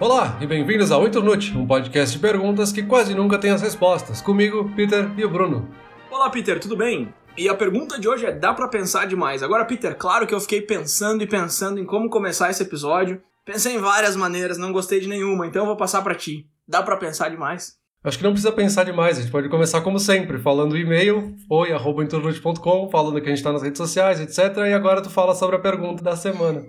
Olá e bem-vindos ao Internute, um podcast de perguntas que quase nunca tem as respostas. Comigo, Peter e o Bruno. Olá, Peter, tudo bem? E a pergunta de hoje é: dá para pensar demais? Agora, Peter, claro que eu fiquei pensando e pensando em como começar esse episódio. Pensei em várias maneiras, não gostei de nenhuma, então eu vou passar para ti. Dá para pensar demais? Acho que não precisa pensar demais, a gente pode começar como sempre, falando e-mail, oi.internute.com, falando que a gente está nas redes sociais, etc. E agora tu fala sobre a pergunta da semana.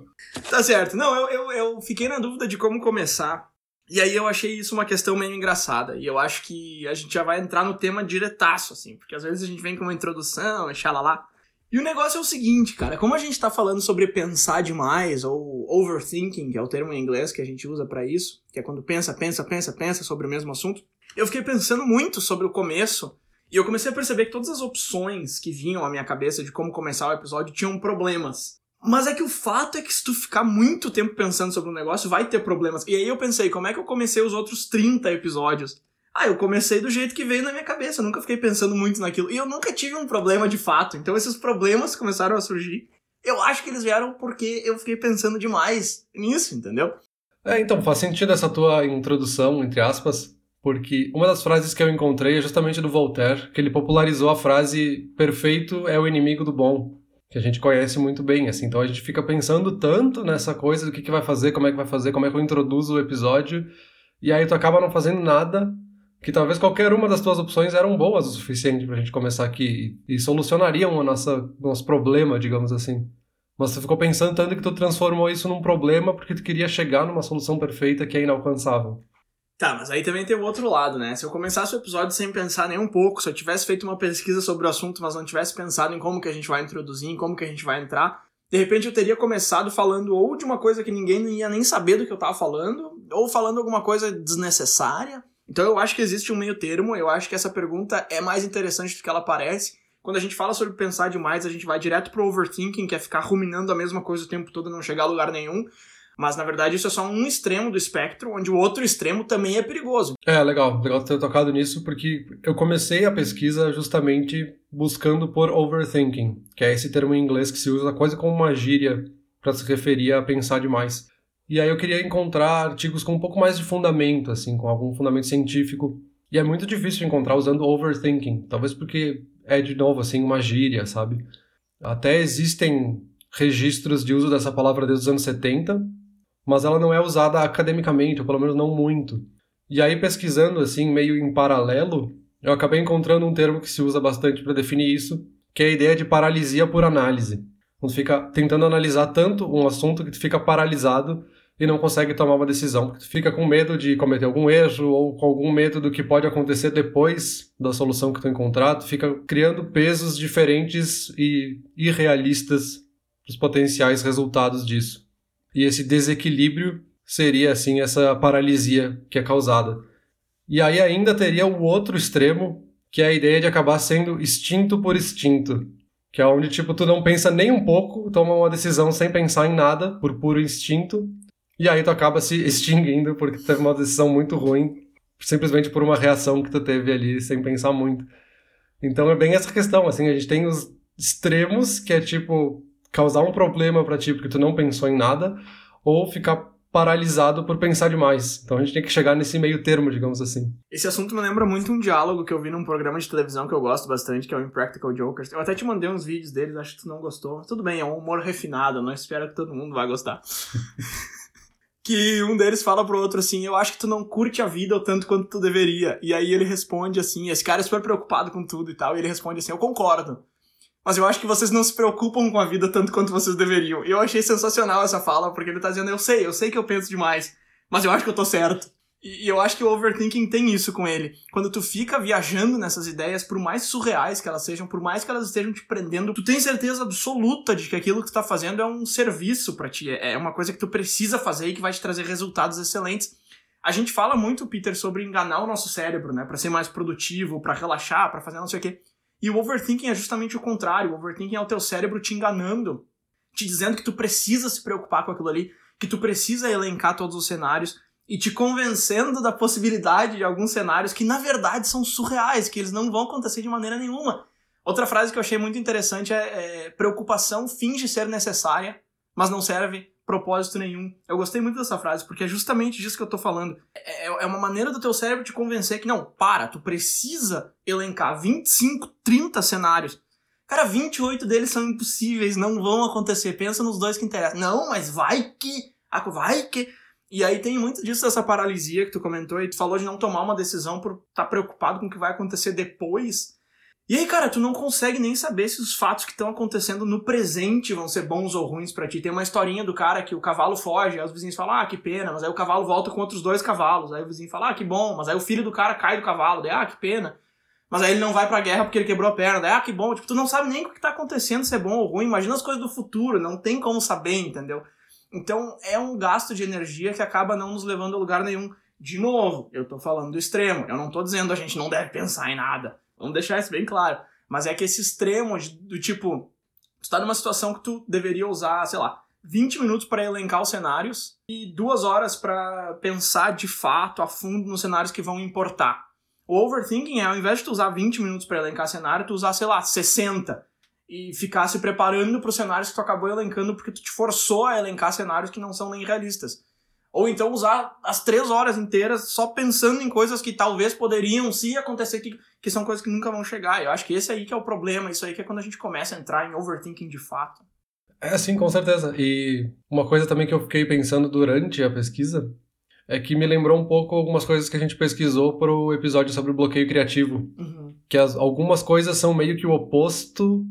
Tá certo. Não, eu, eu, eu fiquei na dúvida de como começar. E aí eu achei isso uma questão meio engraçada. E eu acho que a gente já vai entrar no tema diretaço, assim. Porque às vezes a gente vem com uma introdução, lá. E o negócio é o seguinte, cara. Como a gente tá falando sobre pensar demais, ou overthinking, que é o termo em inglês que a gente usa para isso, que é quando pensa, pensa, pensa, pensa sobre o mesmo assunto eu fiquei pensando muito sobre o começo e eu comecei a perceber que todas as opções que vinham à minha cabeça de como começar o episódio tinham problemas. Mas é que o fato é que se tu ficar muito tempo pensando sobre um negócio, vai ter problemas. E aí eu pensei, como é que eu comecei os outros 30 episódios? Ah, eu comecei do jeito que veio na minha cabeça, eu nunca fiquei pensando muito naquilo. E eu nunca tive um problema de fato. Então esses problemas começaram a surgir. Eu acho que eles vieram porque eu fiquei pensando demais nisso, entendeu? É, então faz sentido essa tua introdução, entre aspas, porque uma das frases que eu encontrei é justamente do Voltaire, que ele popularizou a frase perfeito é o inimigo do bom, que a gente conhece muito bem, assim. Então a gente fica pensando tanto nessa coisa do que, que vai fazer, como é que vai fazer, como é que eu introduzo o episódio, e aí tu acaba não fazendo nada, que talvez qualquer uma das tuas opções eram boas o suficiente pra gente começar aqui e, solucionariam o nosso, nosso problema, digamos assim. Mas tu ficou pensando tanto que tu transformou isso num problema porque tu queria chegar numa solução perfeita que é inalcançável. Tá, mas aí também tem o outro lado, né? Se eu começasse o episódio sem pensar nem um pouco, se eu tivesse feito uma pesquisa sobre o assunto, mas não tivesse pensado em como que a gente vai introduzir, em como que a gente vai entrar, de repente eu teria começado falando ou de uma coisa que ninguém não ia nem saber do que eu tava falando, ou falando alguma coisa desnecessária. Então eu acho que existe um meio termo, eu acho que essa pergunta é mais interessante do que ela parece. Quando a gente fala sobre pensar demais, a gente vai direto pro overthinking, que é ficar ruminando a mesma coisa o tempo todo e não chegar a lugar nenhum. Mas na verdade isso é só um extremo do espectro, onde o outro extremo também é perigoso. É, legal, legal ter tocado nisso, porque eu comecei a pesquisa justamente buscando por overthinking, que é esse termo em inglês que se usa quase como uma gíria para se referir a pensar demais. E aí eu queria encontrar artigos com um pouco mais de fundamento, assim, com algum fundamento científico. E é muito difícil encontrar usando overthinking, talvez porque é de novo assim uma gíria, sabe? Até existem registros de uso dessa palavra desde os anos 70, mas ela não é usada academicamente, ou pelo menos não muito. E aí, pesquisando assim, meio em paralelo, eu acabei encontrando um termo que se usa bastante para definir isso, que é a ideia de paralisia por análise. Quando fica tentando analisar tanto um assunto que tu fica paralisado e não consegue tomar uma decisão, porque tu fica com medo de cometer algum erro ou com algum medo do que pode acontecer depois da solução que tu encontrar, tu fica criando pesos diferentes e irrealistas para os potenciais resultados disso e esse desequilíbrio seria assim essa paralisia que é causada. E aí ainda teria o outro extremo, que é a ideia de acabar sendo extinto por instinto, que é onde tipo tu não pensa nem um pouco, toma uma decisão sem pensar em nada, por puro instinto, e aí tu acaba se extinguindo porque tu teve uma decisão muito ruim, simplesmente por uma reação que tu teve ali sem pensar muito. Então é bem essa questão, assim, a gente tem os extremos, que é tipo causar um problema para ti porque tu não pensou em nada, ou ficar paralisado por pensar demais. Então a gente tem que chegar nesse meio termo, digamos assim. Esse assunto me lembra muito um diálogo que eu vi num programa de televisão que eu gosto bastante, que é o Impractical Jokers. Eu até te mandei uns vídeos deles, acho que tu não gostou. Tudo bem, é um humor refinado, eu não espero que todo mundo vá gostar. que um deles fala pro outro assim: Eu acho que tu não curte a vida o tanto quanto tu deveria. E aí ele responde assim: Esse cara é super preocupado com tudo e tal. E ele responde assim: Eu concordo mas eu acho que vocês não se preocupam com a vida tanto quanto vocês deveriam. E eu achei sensacional essa fala, porque ele tá dizendo, eu sei, eu sei que eu penso demais, mas eu acho que eu tô certo. E, eu acho que o overthinking tem isso com ele. Quando tu fica viajando nessas ideias, por mais surreais que elas sejam, por mais que elas estejam te prendendo, tu tem certeza absoluta de que aquilo que tu tá fazendo é um serviço para ti, é uma coisa que tu precisa fazer e que vai te trazer resultados excelentes. A gente fala muito, Peter, sobre enganar o nosso cérebro, né, para ser mais produtivo, para relaxar, para fazer não sei o quê. E o overthinking é justamente o contrário. O overthinking é o teu cérebro te enganando, te dizendo que tu precisa se preocupar com aquilo ali, que tu precisa elencar todos os cenários e te convencendo da possibilidade de alguns cenários que na verdade são surreais, que eles não vão acontecer de maneira nenhuma. Outra frase que eu achei muito interessante é, é preocupação finge ser necessária, mas não serve propósito nenhum. Eu gostei muito dessa frase, porque é justamente disso que eu tô falando. É, é uma maneira do teu cérebro te convencer que, não, para, tu precisa elencar 25, 30 cenários. Cara, 28 deles são impossíveis, não vão acontecer. Pensa nos dois que interessam. Não, mas vai que. Vai que. E aí tem muito disso dessa paralisia que tu comentou, e tu falou de não tomar uma decisão por estar tá preocupado com o que vai acontecer depois. E aí, cara, tu não consegue nem saber se os fatos que estão acontecendo no presente vão ser bons ou ruins para ti. Tem uma historinha do cara que o cavalo foge, aí os vizinhos falam, ah, que pena, mas aí o cavalo volta com outros dois cavalos. Aí o vizinho fala, ah, que bom, mas aí o filho do cara cai do cavalo, daí, ah, que pena. Mas aí ele não vai pra guerra porque ele quebrou a perna, daí, ah, que bom. Tipo, tu não sabe nem o que tá acontecendo, se é bom ou ruim. Imagina as coisas do futuro, não tem como saber, entendeu? Então é um gasto de energia que acaba não nos levando a lugar nenhum. De novo, eu tô falando do extremo. Eu não tô dizendo a gente não deve pensar em nada. Vamos deixar isso bem claro. Mas é que esse extremo do tipo, tu tá numa situação que tu deveria usar, sei lá, 20 minutos para elencar os cenários e duas horas para pensar de fato a fundo nos cenários que vão importar. O overthinking é, ao invés de tu usar 20 minutos para elencar cenário, tu usar, sei lá, 60 e ficar se preparando para os cenários que tu acabou elencando porque tu te forçou a elencar cenários que não são nem realistas. Ou então usar as três horas inteiras só pensando em coisas que talvez poderiam se acontecer, que, que são coisas que nunca vão chegar. Eu acho que esse aí que é o problema, isso aí que é quando a gente começa a entrar em overthinking de fato. É, sim, com certeza. E uma coisa também que eu fiquei pensando durante a pesquisa é que me lembrou um pouco algumas coisas que a gente pesquisou para o episódio sobre o bloqueio criativo. Uhum. Que as, algumas coisas são meio que o oposto,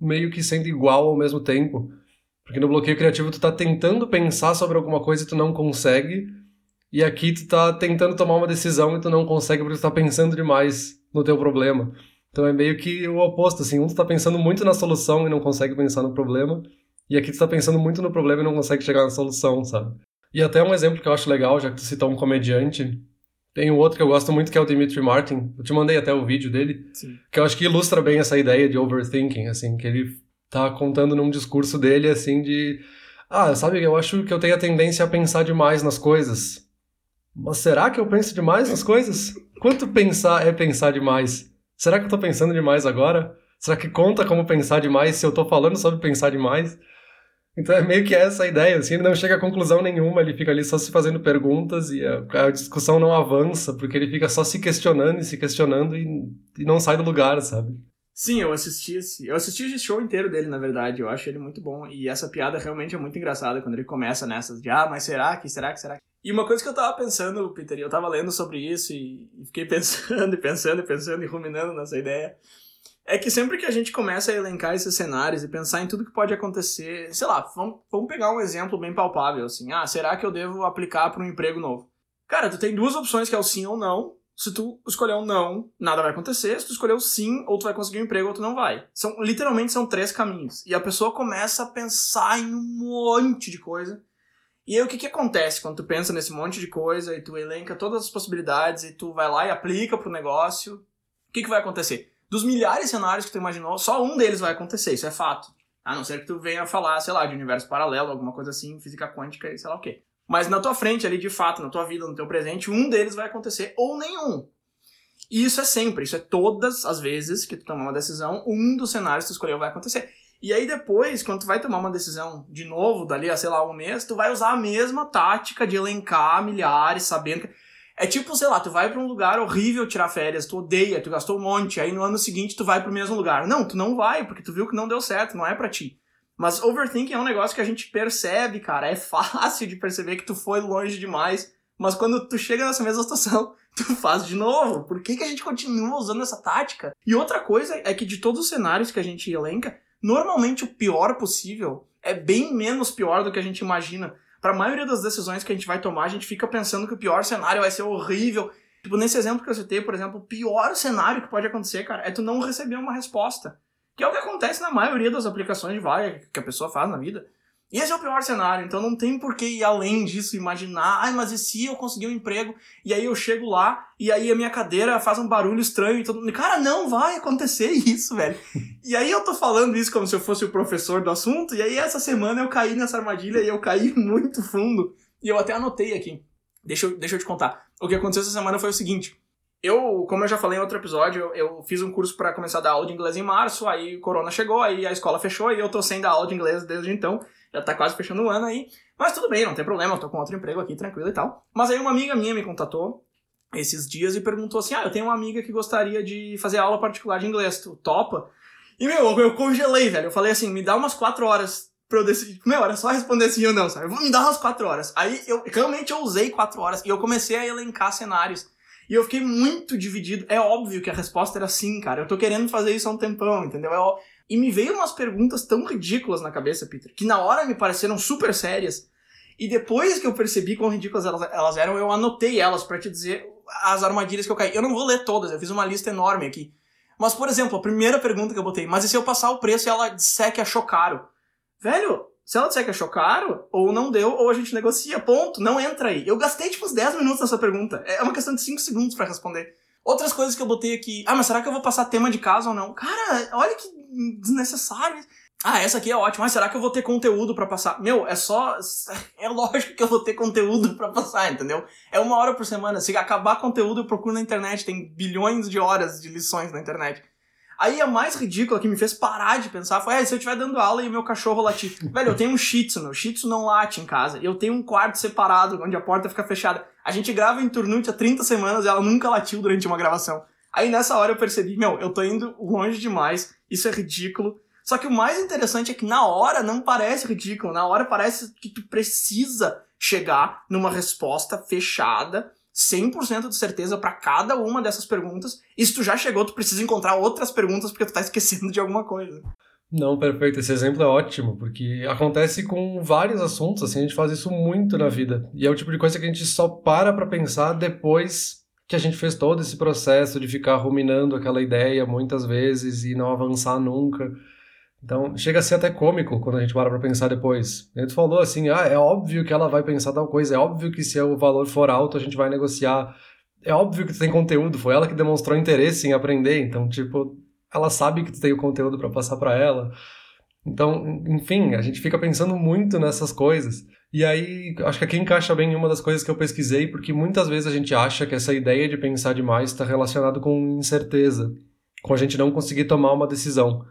meio que sendo igual ao mesmo tempo. Porque no bloqueio criativo tu tá tentando pensar sobre alguma coisa e tu não consegue. E aqui tu tá tentando tomar uma decisão e tu não consegue porque tu tá pensando demais no teu problema. Então é meio que o oposto, assim, um tu tá pensando muito na solução e não consegue pensar no problema, e aqui tu tá pensando muito no problema e não consegue chegar na solução, sabe? E até um exemplo que eu acho legal, já que tu citou um comediante, tem um outro que eu gosto muito que é o Dimitri Martin. Eu te mandei até o vídeo dele, Sim. que eu acho que ilustra bem essa ideia de overthinking, assim, que ele tá contando num discurso dele assim de ah, sabe, eu acho que eu tenho a tendência a pensar demais nas coisas. Mas será que eu penso demais nas coisas? Quanto pensar é pensar demais? Será que eu tô pensando demais agora? Será que conta como pensar demais se eu tô falando sobre pensar demais? Então é meio que essa a ideia, assim, ele não chega a conclusão nenhuma, ele fica ali só se fazendo perguntas e a, a discussão não avança, porque ele fica só se questionando e se questionando e, e não sai do lugar, sabe? Sim, eu assisti esse. Eu assisti esse show inteiro dele, na verdade. Eu acho ele muito bom. E essa piada realmente é muito engraçada quando ele começa nessas de ah, mas será que, será que, será que. E uma coisa que eu tava pensando, Peter, eu tava lendo sobre isso e fiquei pensando e pensando e pensando e ruminando nessa ideia. É que sempre que a gente começa a elencar esses cenários e pensar em tudo que pode acontecer, sei lá, vamos, vamos pegar um exemplo bem palpável, assim. Ah, será que eu devo aplicar para um emprego novo? Cara, tu tem duas opções que é o sim ou não, se tu escolher um não, nada vai acontecer. Se tu escolher o sim, ou tu vai conseguir um emprego ou tu não vai. São, literalmente são três caminhos. E a pessoa começa a pensar em um monte de coisa. E aí o que, que acontece quando tu pensa nesse monte de coisa e tu elenca todas as possibilidades e tu vai lá e aplica pro negócio? O que, que vai acontecer? Dos milhares de cenários que tu imaginou, só um deles vai acontecer, isso é fato. A não ser que tu venha falar, sei lá, de universo paralelo, alguma coisa assim, física quântica e sei lá o quê. Mas na tua frente, ali de fato, na tua vida, no teu presente, um deles vai acontecer ou nenhum. E isso é sempre, isso é todas as vezes que tu tomar uma decisão, um dos cenários que tu escolheu vai acontecer. E aí depois, quando tu vai tomar uma decisão de novo, dali a, sei lá, um mês, tu vai usar a mesma tática de elencar milhares, sabendo que... É tipo, sei lá, tu vai para um lugar horrível tirar férias, tu odeia, tu gastou um monte, aí no ano seguinte tu vai pro mesmo lugar. Não, tu não vai, porque tu viu que não deu certo, não é para ti. Mas overthinking é um negócio que a gente percebe, cara. É fácil de perceber que tu foi longe demais. Mas quando tu chega nessa mesma situação, tu faz de novo. Por que, que a gente continua usando essa tática? E outra coisa é que de todos os cenários que a gente elenca, normalmente o pior possível é bem menos pior do que a gente imagina. Para a maioria das decisões que a gente vai tomar, a gente fica pensando que o pior cenário vai ser horrível. Tipo, nesse exemplo que eu citei, por exemplo, o pior cenário que pode acontecer, cara, é tu não receber uma resposta. Que é o que acontece na maioria das aplicações de vaga que a pessoa faz na vida. E esse é o pior cenário, então não tem por que ir além disso, imaginar, ai, mas e se eu conseguir um emprego, e aí eu chego lá, e aí a minha cadeira faz um barulho estranho e todo mundo, cara, não vai acontecer isso, velho. e aí eu tô falando isso como se eu fosse o professor do assunto, e aí essa semana eu caí nessa armadilha e eu caí muito fundo. E eu até anotei aqui. Deixa eu, deixa eu te contar. O que aconteceu essa semana foi o seguinte. Eu, como eu já falei em outro episódio, eu, eu fiz um curso para começar a dar aula de inglês em março, aí corona chegou, aí a escola fechou e eu tô sem dar aula de inglês desde então. Já tá quase fechando o ano aí. Mas tudo bem, não tem problema, eu tô com outro emprego aqui, tranquilo e tal. Mas aí uma amiga minha me contatou esses dias e perguntou assim: Ah, eu tenho uma amiga que gostaria de fazer aula particular de inglês, tu topa? E, meu, eu congelei, velho. Eu falei assim: me dá umas quatro horas pra eu decidir. Meu, era só responder assim ou não, sabe? Me dar umas quatro horas. Aí eu realmente eu usei quatro horas e eu comecei a elencar cenários. E eu fiquei muito dividido. É óbvio que a resposta era sim, cara. Eu tô querendo fazer isso há um tempão, entendeu? É ó... E me veio umas perguntas tão ridículas na cabeça, Peter, que na hora me pareceram super sérias. E depois que eu percebi quão ridículas elas, elas eram, eu anotei elas para te dizer as armadilhas que eu caí. Eu não vou ler todas, eu fiz uma lista enorme aqui. Mas, por exemplo, a primeira pergunta que eu botei, mas e se eu passar o preço e ela disser que achou caro? Velho, se ela disser que achou caro, ou não deu, ou a gente negocia, ponto, não entra aí. Eu gastei tipo uns 10 minutos nessa pergunta. É uma questão de 5 segundos para responder. Outras coisas que eu botei aqui. Ah, mas será que eu vou passar tema de casa ou não? Cara, olha que desnecessário. Ah, essa aqui é ótima. Mas será que eu vou ter conteúdo para passar? Meu, é só. É lógico que eu vou ter conteúdo para passar, entendeu? É uma hora por semana. Se acabar conteúdo, eu procuro na internet. Tem bilhões de horas de lições na internet. Aí a mais ridícula que me fez parar de pensar foi: ah, se eu estiver dando aula e meu cachorro latir. Velho, eu tenho um shih tzu, meu shih tzu não late em casa. Eu tenho um quarto separado onde a porta fica fechada. A gente grava em Turnute há 30 semanas e ela nunca latiu durante uma gravação. Aí nessa hora eu percebi: meu, eu tô indo longe demais, isso é ridículo. Só que o mais interessante é que na hora não parece ridículo, na hora parece que tu precisa chegar numa resposta fechada 100% de certeza para cada uma dessas perguntas. E se tu já chegou, tu precisa encontrar outras perguntas porque tu tá esquecendo de alguma coisa. Não, perfeito. Esse exemplo é ótimo, porque acontece com vários assuntos, assim, a gente faz isso muito na vida. E é o tipo de coisa que a gente só para pra pensar depois que a gente fez todo esse processo de ficar ruminando aquela ideia muitas vezes e não avançar nunca. Então, chega a ser até cômico quando a gente para pra pensar depois. A gente falou assim, ah, é óbvio que ela vai pensar tal coisa, é óbvio que se o valor for alto a gente vai negociar, é óbvio que tu tem conteúdo, foi ela que demonstrou interesse em aprender, então, tipo, ela sabe que tu tem o conteúdo para passar para ela. Então, enfim, a gente fica pensando muito nessas coisas. E aí, acho que aqui encaixa bem uma das coisas que eu pesquisei, porque muitas vezes a gente acha que essa ideia de pensar demais está relacionado com incerteza, com a gente não conseguir tomar uma decisão.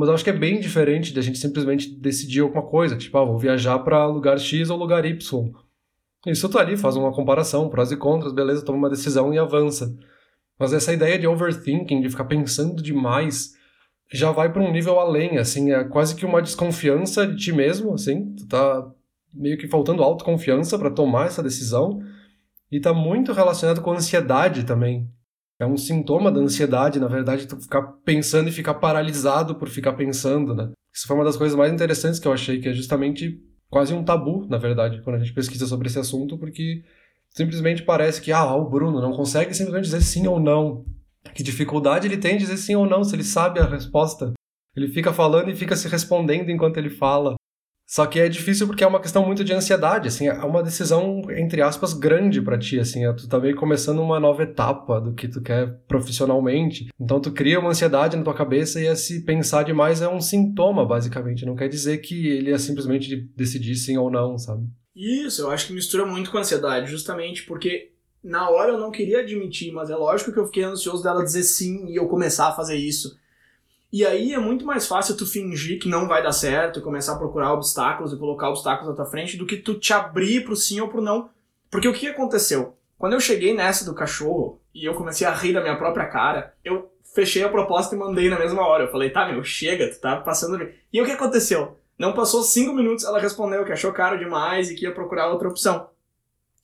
Mas eu acho que é bem diferente de a gente simplesmente decidir alguma coisa, tipo, ah, vou viajar para lugar X ou lugar Y. Isso tu ali faz uma comparação, prós e contras, beleza, toma uma decisão e avança. Mas essa ideia de overthinking, de ficar pensando demais, já vai para um nível além, assim, é quase que uma desconfiança de ti mesmo, assim, tu tá meio que faltando autoconfiança para tomar essa decisão e tá muito relacionado com ansiedade também. É um sintoma da ansiedade, na verdade, tu ficar pensando e ficar paralisado por ficar pensando, né? Isso foi uma das coisas mais interessantes que eu achei, que é justamente quase um tabu, na verdade, quando a gente pesquisa sobre esse assunto, porque simplesmente parece que, ah, o Bruno não consegue simplesmente dizer sim ou não. Que dificuldade ele tem de dizer sim ou não, se ele sabe a resposta. Ele fica falando e fica se respondendo enquanto ele fala. Só que é difícil porque é uma questão muito de ansiedade, assim, é uma decisão, entre aspas, grande para ti, assim, é, tu tá meio começando uma nova etapa do que tu quer profissionalmente. Então tu cria uma ansiedade na tua cabeça e esse pensar demais é um sintoma, basicamente, não quer dizer que ele é simplesmente decidir sim ou não, sabe? Isso, eu acho que mistura muito com a ansiedade, justamente porque na hora eu não queria admitir, mas é lógico que eu fiquei ansioso dela dizer sim e eu começar a fazer isso. E aí é muito mais fácil tu fingir que não vai dar certo, começar a procurar obstáculos e colocar obstáculos na tua frente, do que tu te abrir pro sim ou pro não. Porque o que aconteceu? Quando eu cheguei nessa do cachorro e eu comecei a rir da minha própria cara, eu fechei a proposta e mandei na mesma hora. Eu falei, tá, meu, chega, tu tá passando. E o que aconteceu? Não passou cinco minutos, ela respondeu que achou caro demais e que ia procurar outra opção.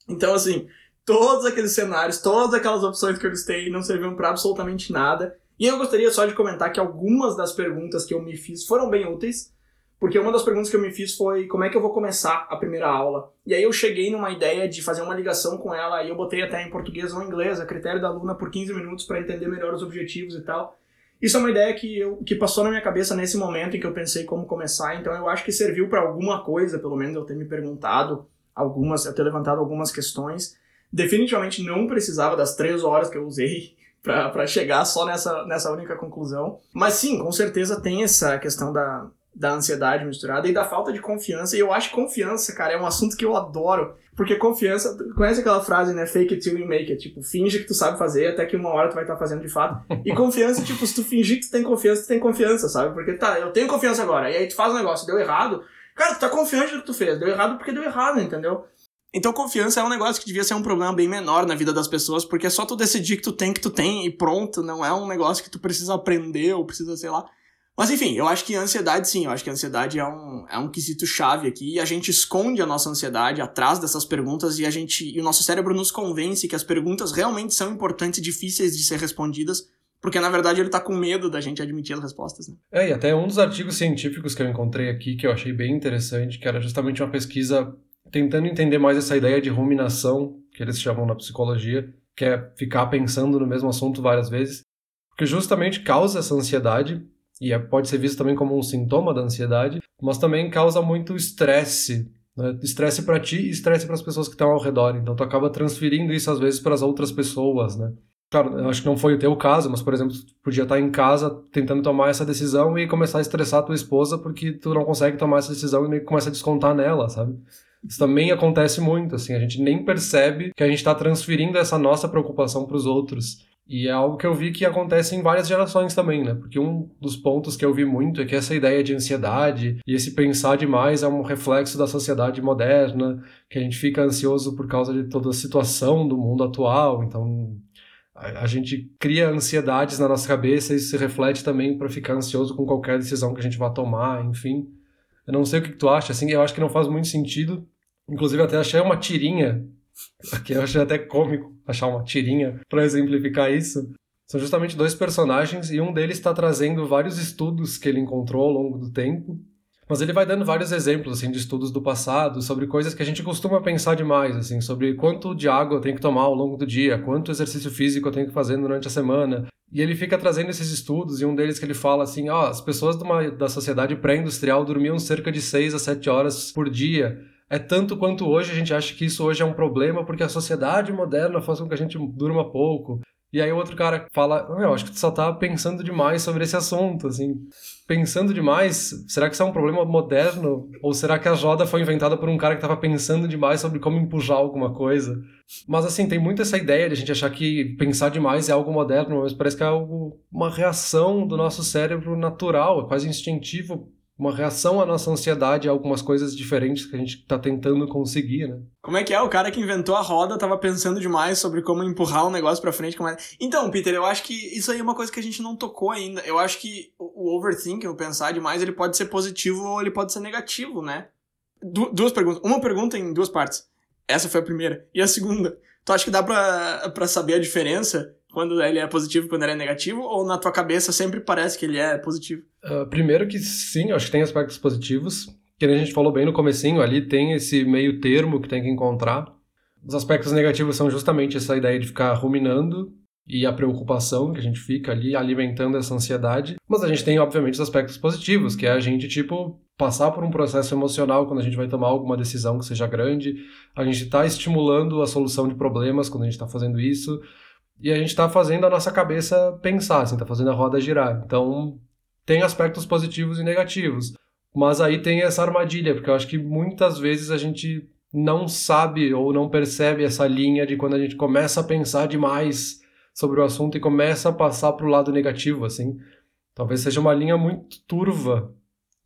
Então, assim, todos aqueles cenários, todas aquelas opções que eu listei não serviam para absolutamente nada. E eu gostaria só de comentar que algumas das perguntas que eu me fiz foram bem úteis, porque uma das perguntas que eu me fiz foi como é que eu vou começar a primeira aula. E aí eu cheguei numa ideia de fazer uma ligação com ela, e eu botei até em português ou inglês, a critério da aluna por 15 minutos para entender melhor os objetivos e tal. Isso é uma ideia que, eu, que passou na minha cabeça nesse momento em que eu pensei como começar, então eu acho que serviu para alguma coisa, pelo menos eu ter me perguntado algumas, eu ter levantado algumas questões. Definitivamente não precisava das três horas que eu usei para chegar só nessa, nessa única conclusão. Mas sim, com certeza tem essa questão da, da ansiedade misturada e da falta de confiança. E eu acho confiança, cara, é um assunto que eu adoro. Porque confiança, conhece aquela frase, né? Fake it till you make it. Tipo, finge que tu sabe fazer até que uma hora tu vai estar tá fazendo de fato. E confiança, tipo, se tu fingir que tu tem confiança, tu tem confiança, sabe? Porque tá, eu tenho confiança agora. E aí tu faz um negócio, deu errado. Cara, tu tá confiante no que tu fez. Deu errado porque deu errado, entendeu? Então confiança é um negócio que devia ser um problema bem menor na vida das pessoas, porque é só tu decidir que tu tem, que tu tem e pronto, não é um negócio que tu precisa aprender ou precisa, sei lá. Mas enfim, eu acho que a ansiedade sim, eu acho que a ansiedade é um, é um quesito chave aqui, e a gente esconde a nossa ansiedade atrás dessas perguntas e a gente e o nosso cérebro nos convence que as perguntas realmente são importantes e difíceis de ser respondidas, porque na verdade ele tá com medo da gente admitir as respostas. Né? É, e até um dos artigos científicos que eu encontrei aqui que eu achei bem interessante, que era justamente uma pesquisa tentando entender mais essa ideia de ruminação, que eles chamam na psicologia, que é ficar pensando no mesmo assunto várias vezes, porque justamente causa essa ansiedade, e é, pode ser visto também como um sintoma da ansiedade, mas também causa muito estresse, né? estresse para ti e estresse para as pessoas que estão ao redor, então tu acaba transferindo isso às vezes para as outras pessoas, né? Claro, eu acho que não foi o teu caso, mas, por exemplo, tu podia estar em casa tentando tomar essa decisão e começar a estressar a tua esposa porque tu não consegue tomar essa decisão e meio que começa a descontar nela, sabe? Isso também acontece muito, assim, a gente nem percebe que a gente está transferindo essa nossa preocupação para os outros. E é algo que eu vi que acontece em várias gerações também, né? Porque um dos pontos que eu vi muito é que essa ideia de ansiedade e esse pensar demais é um reflexo da sociedade moderna, que a gente fica ansioso por causa de toda a situação do mundo atual, então a gente cria ansiedades na nossa cabeça e isso se reflete também para ficar ansioso com qualquer decisão que a gente vá tomar, enfim. Eu não sei o que, que tu acha, assim, eu acho que não faz muito sentido Inclusive, até achei uma tirinha, que eu achei até cômico achar uma tirinha para exemplificar isso. São justamente dois personagens e um deles está trazendo vários estudos que ele encontrou ao longo do tempo. Mas ele vai dando vários exemplos assim de estudos do passado sobre coisas que a gente costuma pensar demais, assim, sobre quanto de água eu tenho que tomar ao longo do dia, quanto exercício físico eu tenho que fazer durante a semana. E ele fica trazendo esses estudos, e um deles que ele fala assim: ó, oh, as pessoas uma, da sociedade pré-industrial dormiam cerca de 6 a 7 horas por dia é tanto quanto hoje a gente acha que isso hoje é um problema porque a sociedade moderna faz com que a gente durma pouco. E aí o outro cara fala, eu acho que tu só tá pensando demais sobre esse assunto, assim. Pensando demais, será que isso é um problema moderno? Ou será que a joda foi inventada por um cara que tava pensando demais sobre como empujar alguma coisa? Mas assim, tem muito essa ideia de a gente achar que pensar demais é algo moderno, mas parece que é algo, uma reação do nosso cérebro natural, é quase instintivo uma reação à nossa ansiedade a algumas coisas diferentes que a gente está tentando conseguir, né? Como é que é? O cara que inventou a roda estava pensando demais sobre como empurrar um negócio para frente. Como é... Então, Peter, eu acho que isso aí é uma coisa que a gente não tocou ainda. Eu acho que o overthinking, o pensar demais, ele pode ser positivo ou ele pode ser negativo, né? Du duas perguntas. Uma pergunta em duas partes. Essa foi a primeira. E a segunda, tu acha que dá pra saber a diferença quando ele é positivo e quando ele é negativo? Ou na tua cabeça sempre parece que ele é positivo? Uh, primeiro que sim, acho que tem aspectos positivos. Que a gente falou bem no comecinho, ali tem esse meio termo que tem que encontrar. Os aspectos negativos são justamente essa ideia de ficar ruminando e a preocupação que a gente fica ali alimentando essa ansiedade. Mas a gente tem, obviamente, os aspectos positivos, que é a gente, tipo, passar por um processo emocional quando a gente vai tomar alguma decisão que seja grande. A gente está estimulando a solução de problemas quando a gente está fazendo isso. E a gente está fazendo a nossa cabeça pensar, assim, tá fazendo a roda girar. Então, tem aspectos positivos e negativos. Mas aí tem essa armadilha, porque eu acho que muitas vezes a gente não sabe ou não percebe essa linha de quando a gente começa a pensar demais sobre o assunto e começa a passar para o lado negativo, assim. Talvez seja uma linha muito turva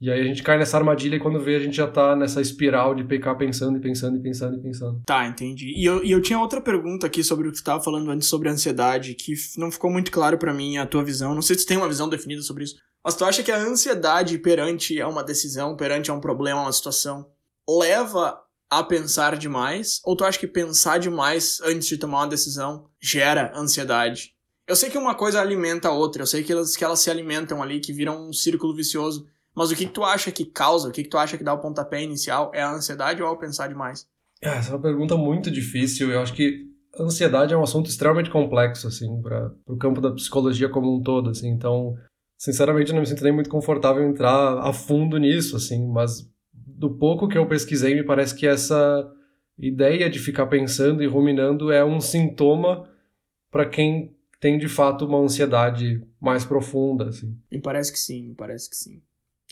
e aí a gente cai nessa armadilha e quando vê a gente já tá nessa espiral de ficar pensando e pensando e pensando e pensando. Tá, entendi. E eu, e eu tinha outra pergunta aqui sobre o que tu tava falando antes sobre ansiedade, que não ficou muito claro para mim a tua visão. Não sei se tu tem uma visão definida sobre isso. Mas tu acha que a ansiedade perante a uma decisão, perante a um problema, uma situação, leva a pensar demais? Ou tu acha que pensar demais antes de tomar uma decisão gera ansiedade? Eu sei que uma coisa alimenta a outra, eu sei que elas, que elas se alimentam ali, que viram um círculo vicioso. Mas o que, que tu acha que causa, o que, que tu acha que dá o pontapé inicial? É a ansiedade ou é o pensar demais? Ah, essa é uma pergunta muito difícil. Eu acho que ansiedade é um assunto extremamente complexo, assim, para o campo da psicologia como um todo, assim. Então, sinceramente, não me sinto nem muito confortável em entrar a fundo nisso, assim. Mas do pouco que eu pesquisei, me parece que essa ideia de ficar pensando e ruminando é um sintoma para quem tem de fato uma ansiedade mais profunda, assim. Me parece que sim, me parece que sim.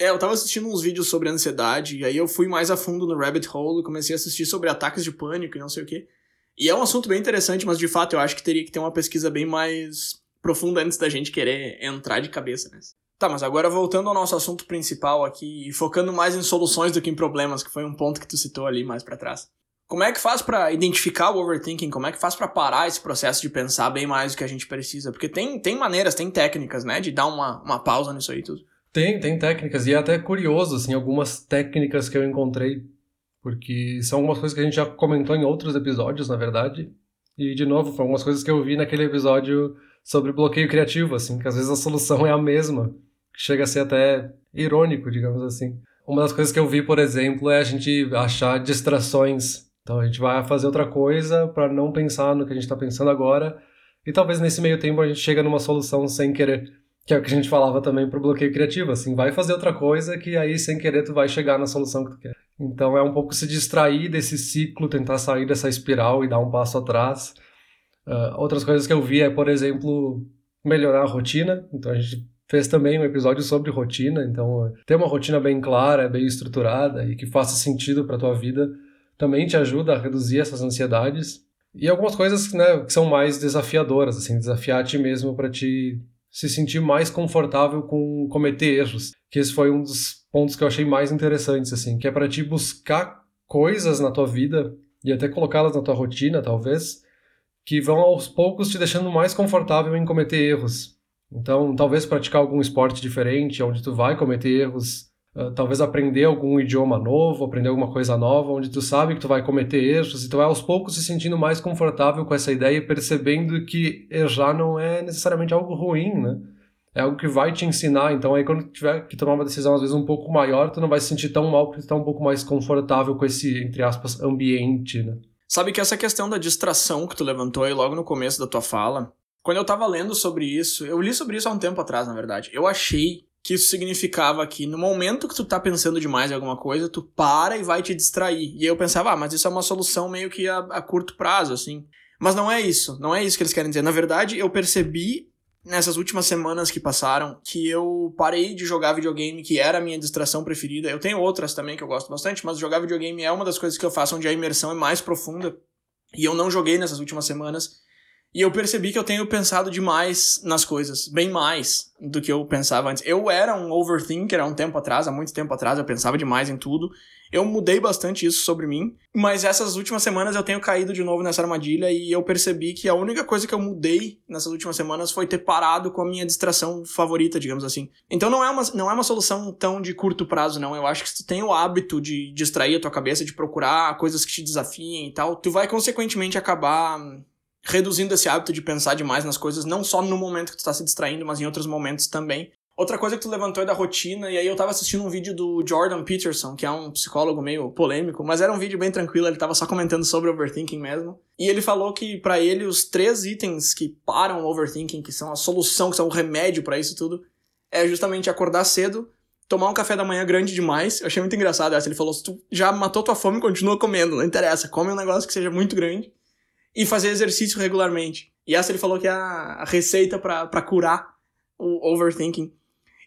É, eu tava assistindo uns vídeos sobre ansiedade, e aí eu fui mais a fundo no rabbit hole comecei a assistir sobre ataques de pânico e não sei o quê. E é um assunto bem interessante, mas de fato eu acho que teria que ter uma pesquisa bem mais profunda antes da gente querer entrar de cabeça nessa. Tá, mas agora voltando ao nosso assunto principal aqui e focando mais em soluções do que em problemas, que foi um ponto que tu citou ali mais para trás. Como é que faz para identificar o overthinking? Como é que faz para parar esse processo de pensar bem mais do que a gente precisa? Porque tem, tem maneiras, tem técnicas, né, de dar uma, uma pausa nisso aí tudo. Tem, tem técnicas. E é até curioso, assim, algumas técnicas que eu encontrei, porque são algumas coisas que a gente já comentou em outros episódios, na verdade. E, de novo, foram algumas coisas que eu vi naquele episódio sobre bloqueio criativo, assim, que às vezes a solução é a mesma. Chega a ser até irônico, digamos assim. Uma das coisas que eu vi, por exemplo, é a gente achar distrações. Então a gente vai fazer outra coisa para não pensar no que a gente está pensando agora. E talvez nesse meio tempo a gente chega numa solução sem querer. Que é o que a gente falava também pro bloqueio criativo, assim, vai fazer outra coisa que aí sem querer tu vai chegar na solução que tu quer. Então é um pouco se distrair desse ciclo, tentar sair dessa espiral e dar um passo atrás. Uh, outras coisas que eu vi é, por exemplo, melhorar a rotina. Então a gente fez também um episódio sobre rotina. Então ter uma rotina bem clara, bem estruturada e que faça sentido para tua vida também te ajuda a reduzir essas ansiedades. E algumas coisas né, que são mais desafiadoras, assim, desafiar a ti mesmo para te se sentir mais confortável com cometer erros. Que esse foi um dos pontos que eu achei mais interessantes, assim, que é para te buscar coisas na tua vida e até colocá-las na tua rotina, talvez, que vão aos poucos te deixando mais confortável em cometer erros. Então, talvez praticar algum esporte diferente, onde tu vai cometer erros ah, talvez aprender algum idioma novo, aprender alguma coisa nova, onde tu sabe que tu vai cometer erros e tu vai aos poucos se sentindo mais confortável com essa ideia e percebendo que errar não é necessariamente algo ruim, né? É algo que vai te ensinar, então aí quando tiver que tomar uma decisão às vezes um pouco maior, tu não vai se sentir tão mal porque tu tá um pouco mais confortável com esse, entre aspas, ambiente, né? Sabe que essa questão da distração que tu levantou aí logo no começo da tua fala, quando eu tava lendo sobre isso, eu li sobre isso há um tempo atrás, na verdade. Eu achei que isso significava que no momento que tu tá pensando demais em alguma coisa, tu para e vai te distrair. E eu pensava, ah, mas isso é uma solução meio que a, a curto prazo, assim. Mas não é isso, não é isso que eles querem dizer. Na verdade, eu percebi nessas últimas semanas que passaram que eu parei de jogar videogame, que era a minha distração preferida. Eu tenho outras também que eu gosto bastante, mas jogar videogame é uma das coisas que eu faço onde a imersão é mais profunda. E eu não joguei nessas últimas semanas. E eu percebi que eu tenho pensado demais nas coisas, bem mais do que eu pensava antes. Eu era um overthinker há um tempo atrás, há muito tempo atrás, eu pensava demais em tudo. Eu mudei bastante isso sobre mim, mas essas últimas semanas eu tenho caído de novo nessa armadilha e eu percebi que a única coisa que eu mudei nessas últimas semanas foi ter parado com a minha distração favorita, digamos assim. Então não é uma, não é uma solução tão de curto prazo, não. Eu acho que se tu tem o hábito de distrair a tua cabeça, de procurar coisas que te desafiem e tal, tu vai consequentemente acabar reduzindo esse hábito de pensar demais nas coisas, não só no momento que tu tá se distraindo, mas em outros momentos também. Outra coisa que tu levantou é da rotina, e aí eu tava assistindo um vídeo do Jordan Peterson, que é um psicólogo meio polêmico, mas era um vídeo bem tranquilo, ele tava só comentando sobre overthinking mesmo. E ele falou que para ele os três itens que param o overthinking, que são a solução, que são o remédio para isso tudo, é justamente acordar cedo, tomar um café da manhã grande demais. Eu achei muito engraçado essa. Ele falou: se tu já matou tua fome, continua comendo, não interessa, come um negócio que seja muito grande e fazer exercício regularmente. E essa ele falou que é a receita para curar o overthinking.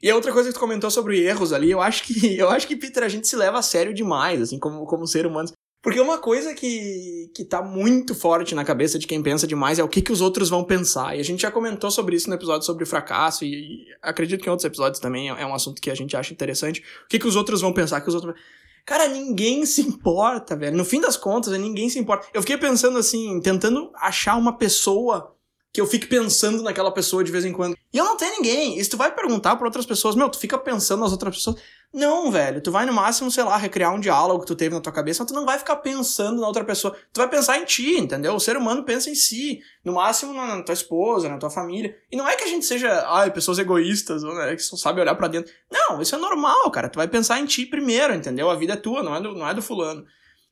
E a outra coisa que tu comentou sobre erros ali, eu acho que, eu acho que, Peter, a gente se leva a sério demais, assim, como, como ser humano. Porque uma coisa que, que tá muito forte na cabeça de quem pensa demais é o que, que os outros vão pensar. E a gente já comentou sobre isso no episódio sobre fracasso, e, e acredito que em outros episódios também é, é um assunto que a gente acha interessante. O que, que os outros vão pensar, que os outros... Cara, ninguém se importa, velho. No fim das contas, ninguém se importa. Eu fiquei pensando assim, tentando achar uma pessoa que eu fique pensando naquela pessoa de vez em quando. E eu não tenho ninguém. E se tu vai perguntar para outras pessoas, meu, tu fica pensando nas outras pessoas. Não, velho. Tu vai no máximo, sei lá, recriar um diálogo que tu teve na tua cabeça, mas tu não vai ficar pensando na outra pessoa. Tu vai pensar em ti, entendeu? O ser humano pensa em si. No máximo na tua esposa, na tua família. E não é que a gente seja, ai, pessoas egoístas, né, que só sabe olhar para dentro. Não, isso é normal, cara. Tu vai pensar em ti primeiro, entendeu? A vida é tua, não é do, não é do fulano.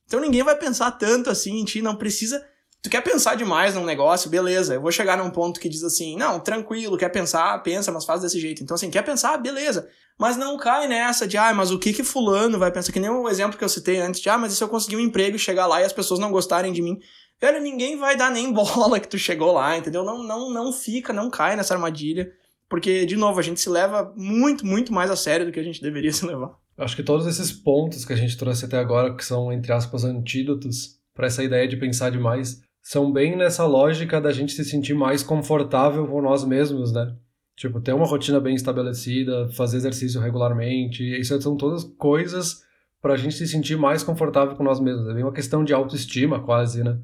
Então ninguém vai pensar tanto assim em ti, não precisa Tu quer pensar demais num negócio, beleza. Eu vou chegar num ponto que diz assim: não, tranquilo, quer pensar, pensa, mas faz desse jeito. Então, assim, quer pensar, beleza. Mas não cai nessa de, ah, mas o que que Fulano vai pensar? Que nem o exemplo que eu citei antes de, ah, mas e se eu conseguir um emprego e chegar lá e as pessoas não gostarem de mim? Velho, ninguém vai dar nem bola que tu chegou lá, entendeu? Não, não, não fica, não cai nessa armadilha. Porque, de novo, a gente se leva muito, muito mais a sério do que a gente deveria se levar. Acho que todos esses pontos que a gente trouxe até agora, que são, entre aspas, antídotos para essa ideia de pensar demais, são bem nessa lógica da gente se sentir mais confortável com nós mesmos, né? Tipo, ter uma rotina bem estabelecida, fazer exercício regularmente, isso são todas coisas para a gente se sentir mais confortável com nós mesmos. É bem uma questão de autoestima, quase, né?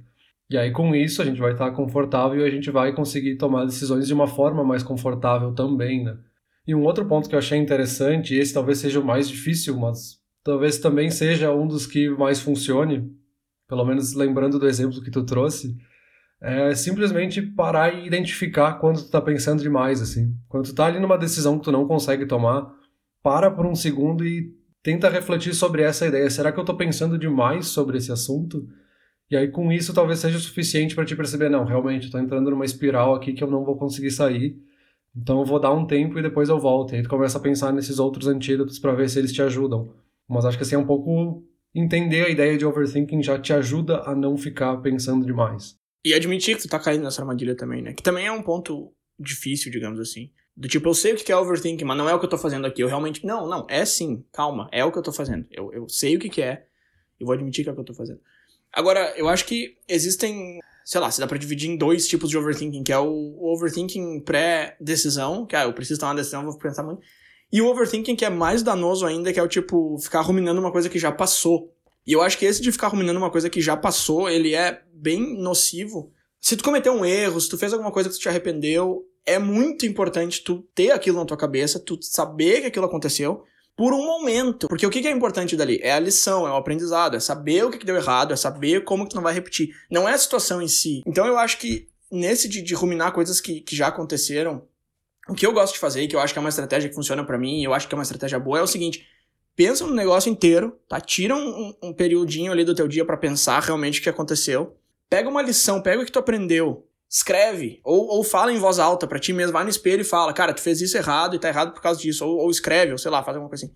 E aí, com isso, a gente vai estar confortável e a gente vai conseguir tomar decisões de uma forma mais confortável também, né? E um outro ponto que eu achei interessante, e esse talvez seja o mais difícil, mas talvez também seja um dos que mais funcione, pelo menos lembrando do exemplo que tu trouxe, é simplesmente parar e identificar quando tu tá pensando demais, assim. Quando tu tá ali numa decisão que tu não consegue tomar, para por um segundo e tenta refletir sobre essa ideia. Será que eu tô pensando demais sobre esse assunto? E aí com isso talvez seja suficiente para te perceber, não, realmente, eu tô entrando numa espiral aqui que eu não vou conseguir sair. Então eu vou dar um tempo e depois eu volto. E aí tu começa a pensar nesses outros antídotos para ver se eles te ajudam. Mas acho que assim é um pouco entender a ideia de overthinking já te ajuda a não ficar pensando demais. E admitir que tu tá caindo nessa armadilha também, né? Que também é um ponto difícil, digamos assim. Do tipo, eu sei o que é overthinking, mas não é o que eu tô fazendo aqui. Eu realmente. Não, não, é sim, calma, é o que eu tô fazendo. Eu, eu sei o que, que é e vou admitir que é o que eu tô fazendo. Agora, eu acho que existem. Sei lá, se dá pra dividir em dois tipos de overthinking, que é o overthinking pré-decisão, que ah, eu preciso tomar uma decisão, vou pensar muito. E o overthinking que é mais danoso ainda, que é o tipo, ficar ruminando uma coisa que já passou. E eu acho que esse de ficar ruminando uma coisa que já passou, ele é bem nocivo. Se tu cometeu um erro, se tu fez alguma coisa que tu te arrependeu, é muito importante tu ter aquilo na tua cabeça, tu saber que aquilo aconteceu por um momento. Porque o que é importante dali? É a lição, é o aprendizado, é saber o que deu errado, é saber como que tu não vai repetir. Não é a situação em si. Então eu acho que nesse de, de ruminar coisas que, que já aconteceram, o que eu gosto de fazer, que eu acho que é uma estratégia que funciona para mim, eu acho que é uma estratégia boa, é o seguinte: pensa no negócio inteiro, tá? Tira um, um periodinho ali do teu dia para pensar realmente o que aconteceu. Pega uma lição, pega o que tu aprendeu, escreve, ou, ou fala em voz alta para ti mesmo, vai no espelho e fala, cara, tu fez isso errado e tá errado por causa disso, ou, ou escreve, ou sei lá, faz alguma coisa assim.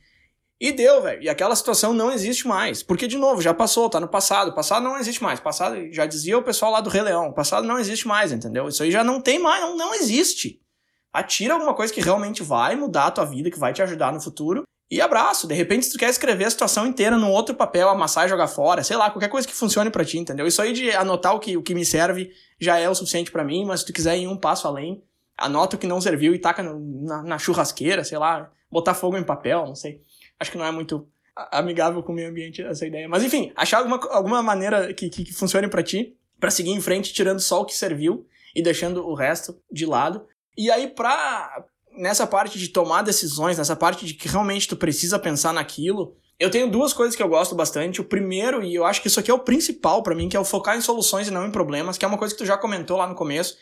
E deu, velho. E aquela situação não existe mais. Porque, de novo, já passou, tá no passado. Passado não existe mais. Passado, já dizia o pessoal lá do Rei Leão. Passado não existe mais, entendeu? Isso aí já não tem mais, não, não existe. Atira alguma coisa que realmente vai mudar a tua vida, que vai te ajudar no futuro e abraço. De repente, se tu quer escrever a situação inteira num outro papel, amassar e jogar fora, sei lá, qualquer coisa que funcione para ti, entendeu? Isso aí de anotar o que, o que me serve já é o suficiente para mim, mas se tu quiser ir um passo além, anota o que não serviu e taca na, na, churrasqueira, sei lá, botar fogo em papel, não sei. Acho que não é muito amigável com o meio ambiente essa ideia. Mas enfim, achar alguma, alguma maneira que, que, que funcione para ti, para seguir em frente, tirando só o que serviu e deixando o resto de lado. E aí, pra, nessa parte de tomar decisões, nessa parte de que realmente tu precisa pensar naquilo, eu tenho duas coisas que eu gosto bastante. O primeiro, e eu acho que isso aqui é o principal para mim, que é o focar em soluções e não em problemas, que é uma coisa que tu já comentou lá no começo.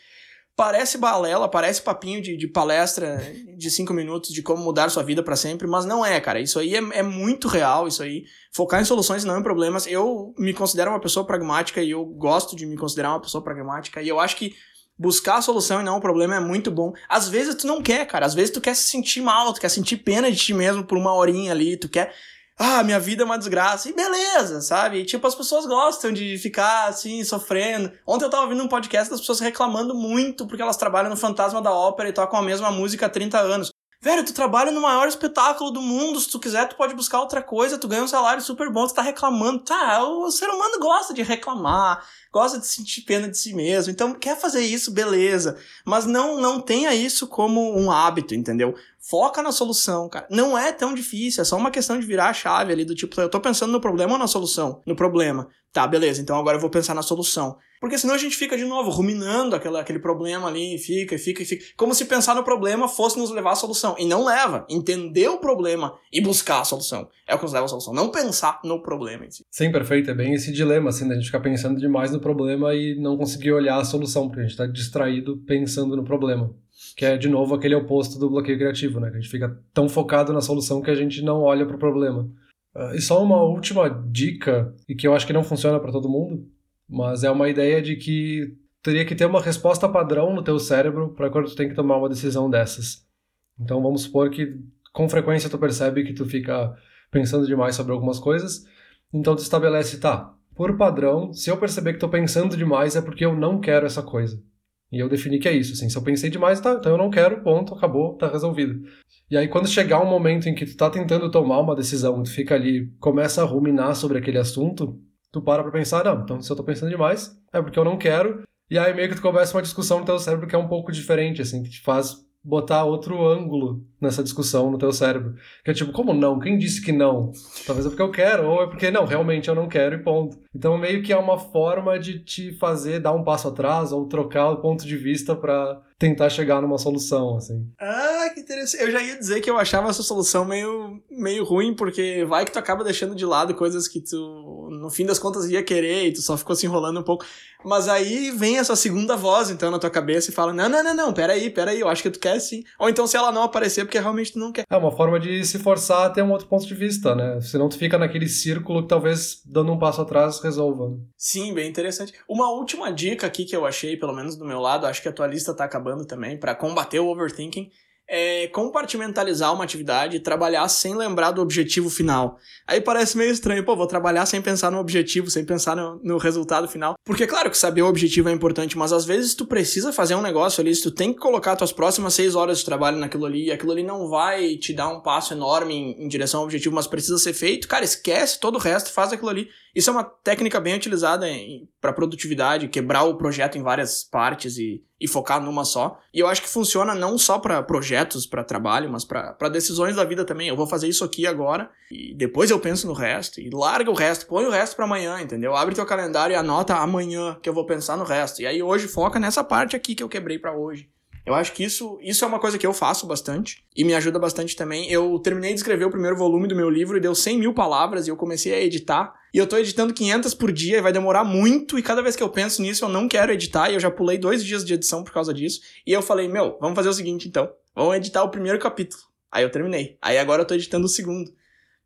Parece balela, parece papinho de, de palestra de cinco minutos de como mudar sua vida para sempre, mas não é, cara. Isso aí é, é, muito real, isso aí. Focar em soluções e não em problemas. Eu me considero uma pessoa pragmática e eu gosto de me considerar uma pessoa pragmática. E eu acho que buscar a solução e não o problema é muito bom. Às vezes tu não quer, cara. Às vezes tu quer se sentir mal, tu quer sentir pena de ti mesmo por uma horinha ali, tu quer. Ah, minha vida é uma desgraça. E beleza, sabe? E, tipo, as pessoas gostam de ficar assim, sofrendo. Ontem eu tava ouvindo um podcast das pessoas reclamando muito porque elas trabalham no Fantasma da Ópera e tocam a mesma música há 30 anos. Velho, tu trabalha no maior espetáculo do mundo. Se tu quiser, tu pode buscar outra coisa. Tu ganha um salário super bom. Tu tá reclamando. Tá, o ser humano gosta de reclamar gosta de sentir pena de si mesmo. Então, quer fazer isso, beleza. Mas não, não tenha isso como um hábito, entendeu? Foca na solução, cara. Não é tão difícil, é só uma questão de virar a chave ali do tipo, eu tô pensando no problema ou na solução? No problema. Tá, beleza, então agora eu vou pensar na solução. Porque senão a gente fica de novo ruminando aquele, aquele problema ali, e fica, e fica, e fica. Como se pensar no problema fosse nos levar à solução. E não leva. Entender o problema e buscar a solução. É o que nos leva à solução. Não pensar no problema em si. Sim, perfeito. É bem esse dilema, assim, da gente ficar pensando demais no problema e não conseguir olhar a solução, porque a gente tá distraído pensando no problema. Que é, de novo, aquele oposto do bloqueio criativo, né? Que a gente fica tão focado na solução que a gente não olha para o problema. Uh, e só uma última dica, e que eu acho que não funciona para todo mundo, mas é uma ideia de que teria que ter uma resposta padrão no teu cérebro para quando tu tem que tomar uma decisão dessas. Então vamos supor que com frequência tu percebe que tu fica pensando demais sobre algumas coisas, então tu estabelece, tá, por padrão, se eu perceber que tô pensando demais é porque eu não quero essa coisa. E eu defini que é isso, assim, se eu pensei demais, tá, então eu não quero, ponto, acabou, tá resolvido. E aí quando chegar um momento em que tu tá tentando tomar uma decisão, tu fica ali, começa a ruminar sobre aquele assunto, tu para pra pensar, não, então se eu tô pensando demais, é porque eu não quero, e aí meio que tu começa uma discussão no teu cérebro que é um pouco diferente, assim, que te faz botar outro ângulo nessa discussão no teu cérebro. Que é tipo, como não? Quem disse que não? Talvez é porque eu quero, ou é porque não, realmente eu não quero e ponto. Então meio que é uma forma de te fazer dar um passo atrás ou trocar o ponto de vista para tentar chegar numa solução, assim. Ah, que interessante. Eu já ia dizer que eu achava essa solução meio, meio ruim, porque vai que tu acaba deixando de lado coisas que tu, no fim das contas, ia querer e tu só ficou se enrolando um pouco. Mas aí vem essa segunda voz, então, na tua cabeça e fala: não, não, não, não, peraí, peraí, eu acho que tu quer sim. Ou então, se ela não aparecer, porque realmente tu não quer. É uma forma de se forçar a ter um outro ponto de vista, né? Senão tu fica naquele círculo que talvez dando um passo atrás resolva. Sim, bem interessante. Uma última dica aqui que eu achei, pelo menos do meu lado, acho que a tua lista tá acabando também, para combater o overthinking é compartimentalizar uma atividade e trabalhar sem lembrar do objetivo final. Aí parece meio estranho, pô, vou trabalhar sem pensar no objetivo, sem pensar no, no, resultado final. Porque claro que saber o objetivo é importante, mas às vezes tu precisa fazer um negócio ali, tu tem que colocar tuas próximas seis horas de trabalho naquilo ali, e aquilo ali não vai te dar um passo enorme em, em direção ao objetivo, mas precisa ser feito, cara, esquece todo o resto, faz aquilo ali. Isso é uma técnica bem utilizada para produtividade, quebrar o projeto em várias partes e, e focar numa só. E eu acho que funciona não só para projetos, para trabalho, mas para decisões da vida também. Eu vou fazer isso aqui agora e depois eu penso no resto e larga o resto, põe o resto para amanhã, entendeu? Abre teu calendário e anota amanhã que eu vou pensar no resto. E aí hoje foca nessa parte aqui que eu quebrei para hoje. Eu acho que isso, isso é uma coisa que eu faço bastante e me ajuda bastante também. Eu terminei de escrever o primeiro volume do meu livro e deu 100 mil palavras e eu comecei a editar. E eu tô editando 500 por dia e vai demorar muito. E cada vez que eu penso nisso, eu não quero editar. E eu já pulei dois dias de edição por causa disso. E eu falei, meu, vamos fazer o seguinte então. Vamos editar o primeiro capítulo. Aí eu terminei. Aí agora eu tô editando o segundo.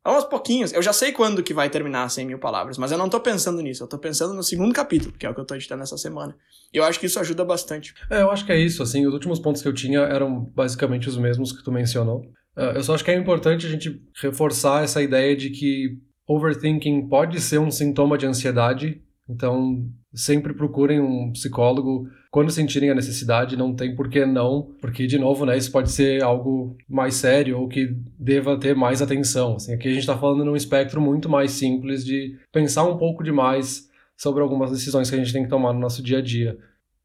Aos pouquinhos. Eu já sei quando que vai terminar 100 mil palavras, mas eu não tô pensando nisso. Eu tô pensando no segundo capítulo, que é o que eu tô editando essa semana. E eu acho que isso ajuda bastante. É, eu acho que é isso. Assim, os últimos pontos que eu tinha eram basicamente os mesmos que tu mencionou. Uh, eu só acho que é importante a gente reforçar essa ideia de que overthinking pode ser um sintoma de ansiedade. Então, sempre procurem um psicólogo quando sentirem a necessidade, não tem por que não, porque, de novo, né, isso pode ser algo mais sério ou que deva ter mais atenção. Assim, aqui a gente está falando num espectro muito mais simples de pensar um pouco demais sobre algumas decisões que a gente tem que tomar no nosso dia a dia.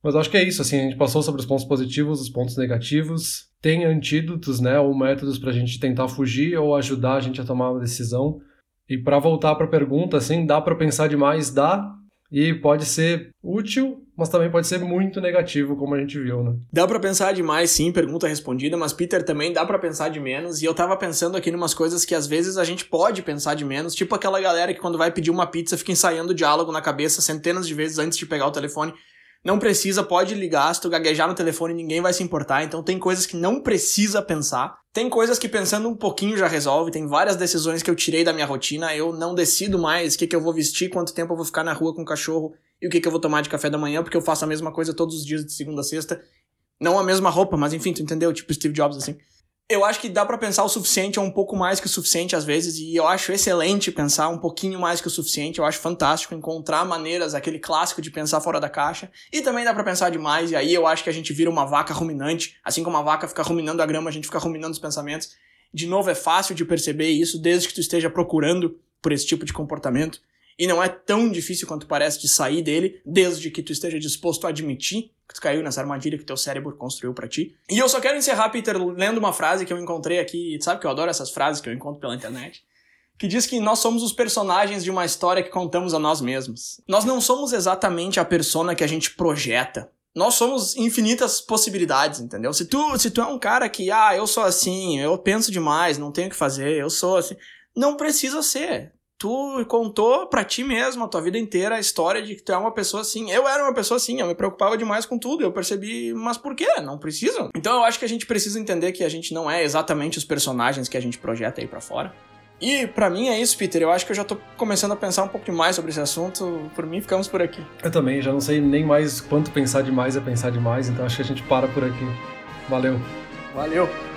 Mas acho que é isso, assim, a gente passou sobre os pontos positivos, os pontos negativos, tem antídotos, né, ou métodos para a gente tentar fugir ou ajudar a gente a tomar uma decisão. E para voltar para a pergunta, assim, dá para pensar demais? Dá, e pode ser útil, mas também pode ser muito negativo, como a gente viu, né? Dá para pensar demais, sim, pergunta respondida, mas Peter também dá para pensar de menos. E eu tava pensando aqui em umas coisas que às vezes a gente pode pensar de menos, tipo aquela galera que quando vai pedir uma pizza fica ensaiando o diálogo na cabeça centenas de vezes antes de pegar o telefone. Não precisa, pode ligar, se tu gaguejar no telefone ninguém vai se importar. Então tem coisas que não precisa pensar. Tem coisas que pensando um pouquinho já resolve. Tem várias decisões que eu tirei da minha rotina. Eu não decido mais o que, que eu vou vestir, quanto tempo eu vou ficar na rua com o cachorro e o que, que eu vou tomar de café da manhã, porque eu faço a mesma coisa todos os dias de segunda a sexta. Não a mesma roupa, mas enfim, tu entendeu? Tipo Steve Jobs assim eu acho que dá para pensar o suficiente ou um pouco mais que o suficiente às vezes, e eu acho excelente pensar um pouquinho mais que o suficiente. Eu acho fantástico encontrar maneiras, aquele clássico de pensar fora da caixa. E também dá para pensar demais, e aí eu acho que a gente vira uma vaca ruminante, assim como a vaca fica ruminando a grama, a gente fica ruminando os pensamentos. De novo, é fácil de perceber isso desde que tu esteja procurando por esse tipo de comportamento. E não é tão difícil quanto parece de sair dele, desde que tu esteja disposto a admitir que tu caiu nessa armadilha que teu cérebro construiu para ti. E eu só quero encerrar, Peter, lendo uma frase que eu encontrei aqui, sabe que eu adoro essas frases que eu encontro pela internet? Que diz que nós somos os personagens de uma história que contamos a nós mesmos. Nós não somos exatamente a persona que a gente projeta. Nós somos infinitas possibilidades, entendeu? Se tu, se tu é um cara que, ah, eu sou assim, eu penso demais, não tenho o que fazer, eu sou assim. Não precisa ser tu contou para ti mesmo a tua vida inteira a história de que tu é uma pessoa assim. Eu era uma pessoa assim, eu me preocupava demais com tudo. Eu percebi, mas por quê? Não precisa. Então eu acho que a gente precisa entender que a gente não é exatamente os personagens que a gente projeta aí para fora. E para mim é isso, Peter. Eu acho que eu já tô começando a pensar um pouco mais sobre esse assunto. Por mim, ficamos por aqui. Eu também, já não sei nem mais quanto pensar demais é pensar demais, então acho que a gente para por aqui. Valeu. Valeu.